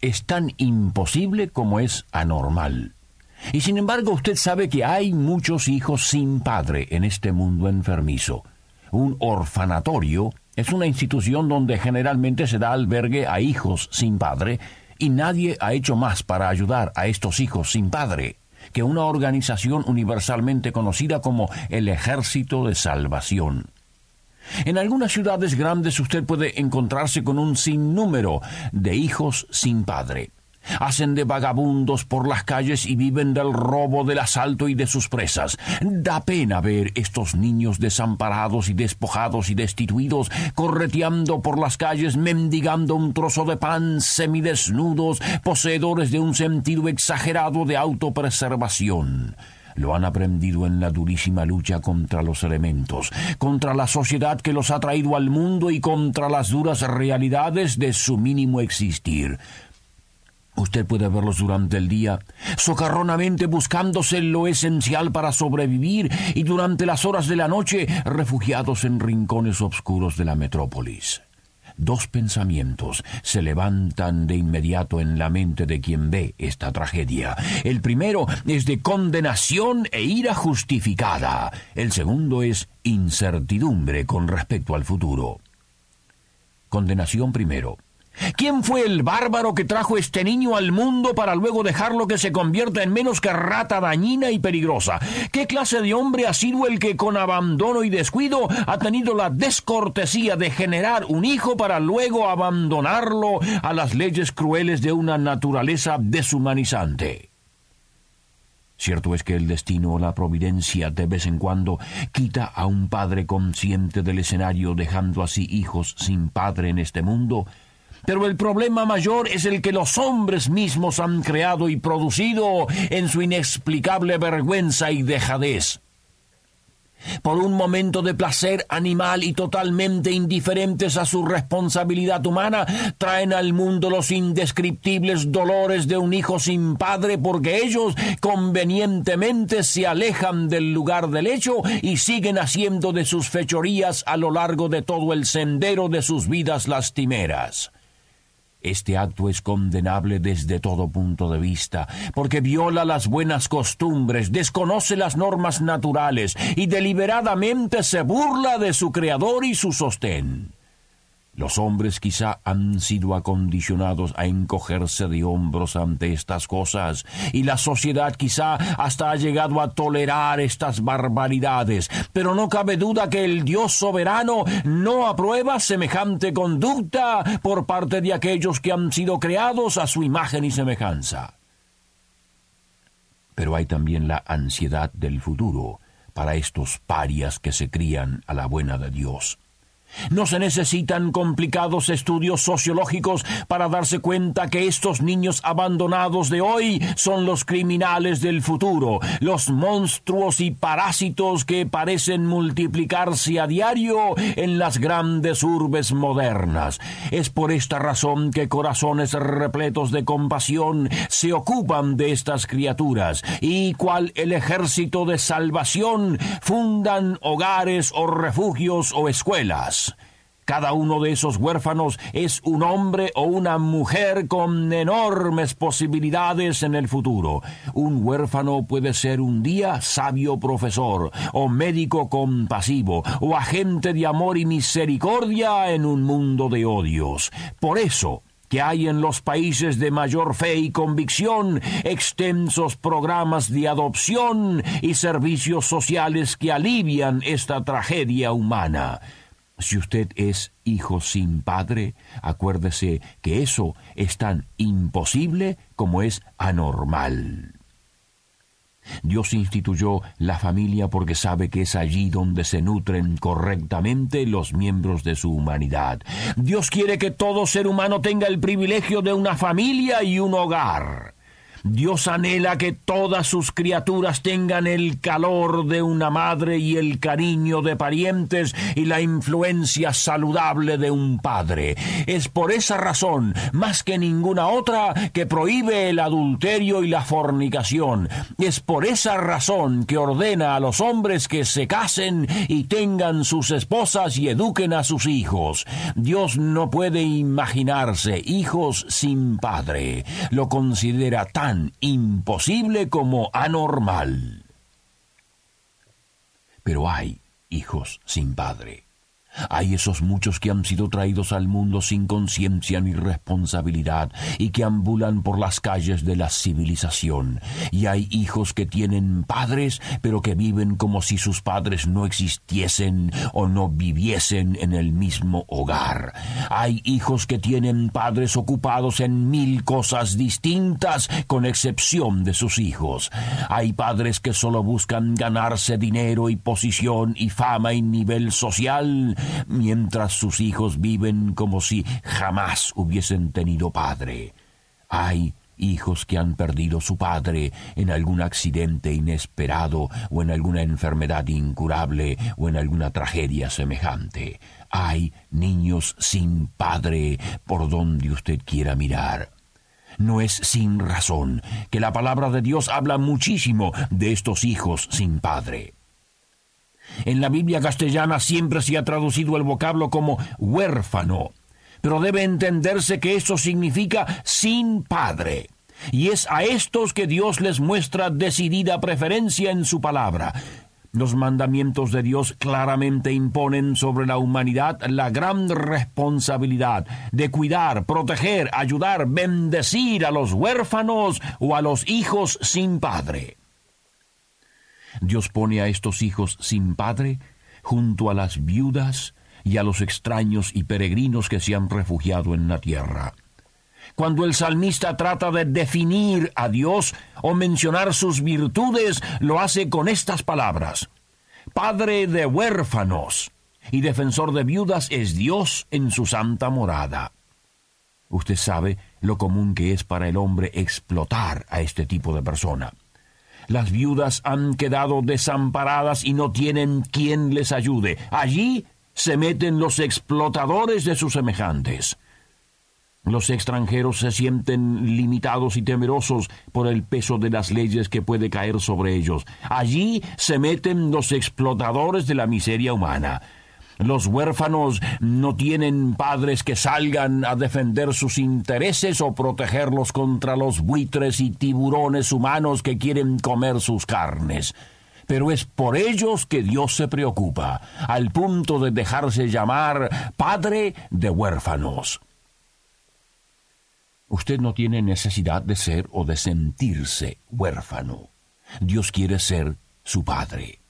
es tan imposible como es anormal. Y sin embargo usted sabe que hay muchos hijos sin padre en este mundo enfermizo. Un orfanatorio es una institución donde generalmente se da albergue a hijos sin padre y nadie ha hecho más para ayudar a estos hijos sin padre que una organización universalmente conocida como el Ejército de Salvación. En algunas ciudades grandes usted puede encontrarse con un sinnúmero de hijos sin padre. Hacen de vagabundos por las calles y viven del robo, del asalto y de sus presas. Da pena ver estos niños desamparados y despojados y destituidos, correteando por las calles, mendigando un trozo de pan, semidesnudos, poseedores de un sentido exagerado de autopreservación lo han aprendido en la durísima lucha contra los elementos, contra la sociedad que los ha traído al mundo y contra las duras realidades de su mínimo existir. Usted puede verlos durante el día, socarronamente buscándose lo esencial para sobrevivir y durante las horas de la noche refugiados en rincones oscuros de la metrópolis dos pensamientos se levantan de inmediato en la mente de quien ve esta tragedia. El primero es de condenación e ira justificada. El segundo es incertidumbre con respecto al futuro. Condenación primero. ¿Quién fue el bárbaro que trajo este niño al mundo para luego dejarlo que se convierta en menos que rata dañina y peligrosa? ¿Qué clase de hombre ha sido el que con abandono y descuido ha tenido la descortesía de generar un hijo para luego abandonarlo a las leyes crueles de una naturaleza deshumanizante? Cierto es que el destino o la providencia de vez en cuando quita a un padre consciente del escenario dejando así hijos sin padre en este mundo, pero el problema mayor es el que los hombres mismos han creado y producido en su inexplicable vergüenza y dejadez. Por un momento de placer animal y totalmente indiferentes a su responsabilidad humana, traen al mundo los indescriptibles dolores de un hijo sin padre porque ellos convenientemente se alejan del lugar del hecho y siguen haciendo de sus fechorías a lo largo de todo el sendero de sus vidas lastimeras. Este acto es condenable desde todo punto de vista, porque viola las buenas costumbres, desconoce las normas naturales y deliberadamente se burla de su creador y su sostén. Los hombres quizá han sido acondicionados a encogerse de hombros ante estas cosas, y la sociedad quizá hasta ha llegado a tolerar estas barbaridades, pero no cabe duda que el Dios soberano no aprueba semejante conducta por parte de aquellos que han sido creados a su imagen y semejanza. Pero hay también la ansiedad del futuro para estos parias que se crían a la buena de Dios. No se necesitan complicados estudios sociológicos para darse cuenta que estos niños abandonados de hoy son los criminales del futuro, los monstruos y parásitos que parecen multiplicarse a diario en las grandes urbes modernas. Es por esta razón que corazones repletos de compasión se ocupan de estas criaturas y cual el ejército de salvación fundan hogares o refugios o escuelas. Cada uno de esos huérfanos es un hombre o una mujer con enormes posibilidades en el futuro. Un huérfano puede ser un día sabio profesor, o médico compasivo, o agente de amor y misericordia en un mundo de odios. Por eso, que hay en los países de mayor fe y convicción extensos programas de adopción y servicios sociales que alivian esta tragedia humana. Si usted es hijo sin padre, acuérdese que eso es tan imposible como es anormal. Dios instituyó la familia porque sabe que es allí donde se nutren correctamente los miembros de su humanidad. Dios quiere que todo ser humano tenga el privilegio de una familia y un hogar. Dios anhela que todas sus criaturas tengan el calor de una madre y el cariño de parientes y la influencia saludable de un padre. Es por esa razón, más que ninguna otra, que prohíbe el adulterio y la fornicación. Es por esa razón que ordena a los hombres que se casen y tengan sus esposas y eduquen a sus hijos. Dios no puede imaginarse hijos sin padre. Lo considera tan imposible como anormal. Pero hay hijos sin padre. Hay esos muchos que han sido traídos al mundo sin conciencia ni responsabilidad y que ambulan por las calles de la civilización. Y hay hijos que tienen padres, pero que viven como si sus padres no existiesen o no viviesen en el mismo hogar. Hay hijos que tienen padres ocupados en mil cosas distintas, con excepción de sus hijos. Hay padres que solo buscan ganarse dinero y posición y fama y nivel social mientras sus hijos viven como si jamás hubiesen tenido padre. Hay hijos que han perdido su padre en algún accidente inesperado o en alguna enfermedad incurable o en alguna tragedia semejante. Hay niños sin padre por donde usted quiera mirar. No es sin razón que la palabra de Dios habla muchísimo de estos hijos sin padre. En la Biblia castellana siempre se ha traducido el vocablo como huérfano, pero debe entenderse que eso significa sin padre. Y es a estos que Dios les muestra decidida preferencia en su palabra. Los mandamientos de Dios claramente imponen sobre la humanidad la gran responsabilidad de cuidar, proteger, ayudar, bendecir a los huérfanos o a los hijos sin padre. Dios pone a estos hijos sin padre junto a las viudas y a los extraños y peregrinos que se han refugiado en la tierra. Cuando el salmista trata de definir a Dios o mencionar sus virtudes, lo hace con estas palabras. Padre de huérfanos y defensor de viudas es Dios en su santa morada. Usted sabe lo común que es para el hombre explotar a este tipo de persona. Las viudas han quedado desamparadas y no tienen quien les ayude. Allí se meten los explotadores de sus semejantes. Los extranjeros se sienten limitados y temerosos por el peso de las leyes que puede caer sobre ellos. Allí se meten los explotadores de la miseria humana. Los huérfanos no tienen padres que salgan a defender sus intereses o protegerlos contra los buitres y tiburones humanos que quieren comer sus carnes. Pero es por ellos que Dios se preocupa, al punto de dejarse llamar Padre de huérfanos. Usted no tiene necesidad de ser o de sentirse huérfano. Dios quiere ser su Padre.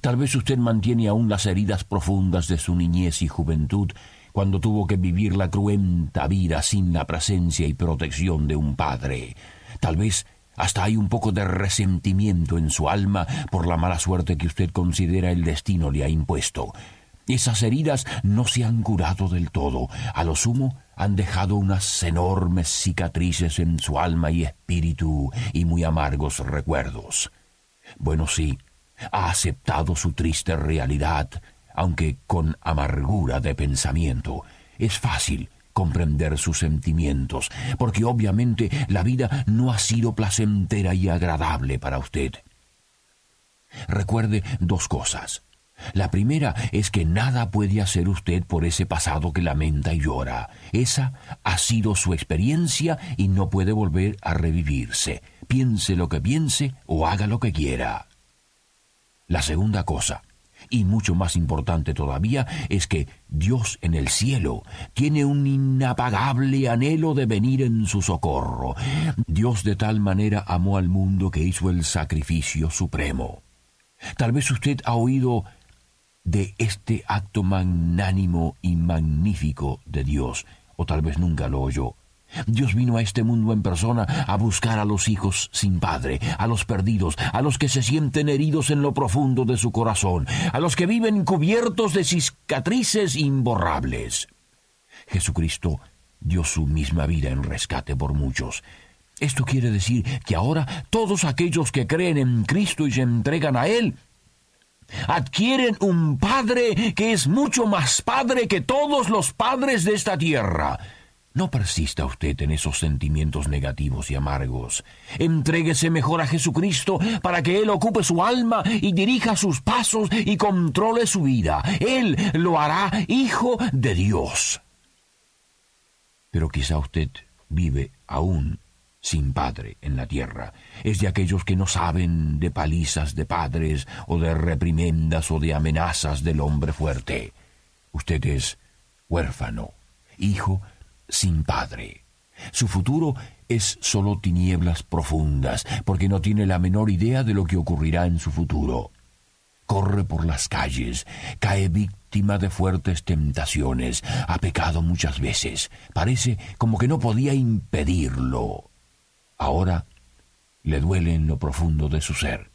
Tal vez usted mantiene aún las heridas profundas de su niñez y juventud, cuando tuvo que vivir la cruenta vida sin la presencia y protección de un padre. Tal vez hasta hay un poco de resentimiento en su alma por la mala suerte que usted considera el destino le ha impuesto. Esas heridas no se han curado del todo. A lo sumo han dejado unas enormes cicatrices en su alma y espíritu y muy amargos recuerdos. Bueno, sí, ha aceptado su triste realidad, aunque con amargura de pensamiento. Es fácil comprender sus sentimientos, porque obviamente la vida no ha sido placentera y agradable para usted. Recuerde dos cosas. La primera es que nada puede hacer usted por ese pasado que lamenta y llora. Esa ha sido su experiencia y no puede volver a revivirse. Piense lo que piense o haga lo que quiera. La segunda cosa, y mucho más importante todavía, es que Dios en el cielo tiene un inapagable anhelo de venir en su socorro. Dios de tal manera amó al mundo que hizo el sacrificio supremo. Tal vez usted ha oído de este acto magnánimo y magnífico de Dios, o tal vez nunca lo oyó. Dios vino a este mundo en persona a buscar a los hijos sin padre, a los perdidos, a los que se sienten heridos en lo profundo de su corazón, a los que viven cubiertos de cicatrices imborrables. Jesucristo dio su misma vida en rescate por muchos. Esto quiere decir que ahora todos aquellos que creen en Cristo y se entregan a Él, adquieren un Padre que es mucho más Padre que todos los padres de esta tierra. No persista usted en esos sentimientos negativos y amargos. Entréguese mejor a Jesucristo para que Él ocupe su alma y dirija sus pasos y controle su vida. Él lo hará hijo de Dios. Pero quizá usted vive aún sin padre en la tierra. Es de aquellos que no saben de palizas de padres o de reprimendas o de amenazas del hombre fuerte. Usted es huérfano, hijo sin padre. Su futuro es solo tinieblas profundas, porque no tiene la menor idea de lo que ocurrirá en su futuro. Corre por las calles, cae víctima de fuertes tentaciones, ha pecado muchas veces, parece como que no podía impedirlo. Ahora le duele en lo profundo de su ser.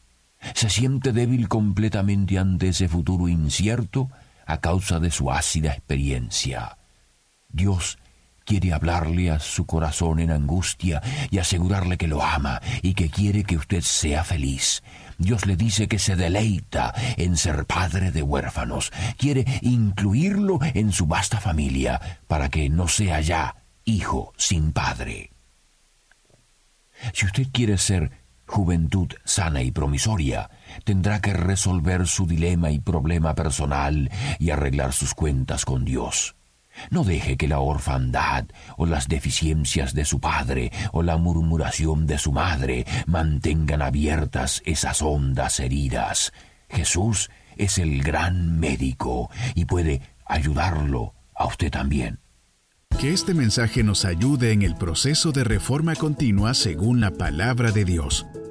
Se siente débil completamente ante ese futuro incierto a causa de su ácida experiencia. Dios quiere hablarle a su corazón en angustia y asegurarle que lo ama y que quiere que usted sea feliz. Dios le dice que se deleita en ser padre de huérfanos, quiere incluirlo en su vasta familia para que no sea ya hijo sin padre. Si usted quiere ser juventud sana y promisoria, tendrá que resolver su dilema y problema personal y arreglar sus cuentas con Dios. No deje que la orfandad o las deficiencias de su padre o la murmuración de su madre mantengan abiertas esas hondas heridas. Jesús es el gran médico y puede ayudarlo a usted también. Que este mensaje nos ayude en el proceso de reforma continua según la palabra de Dios.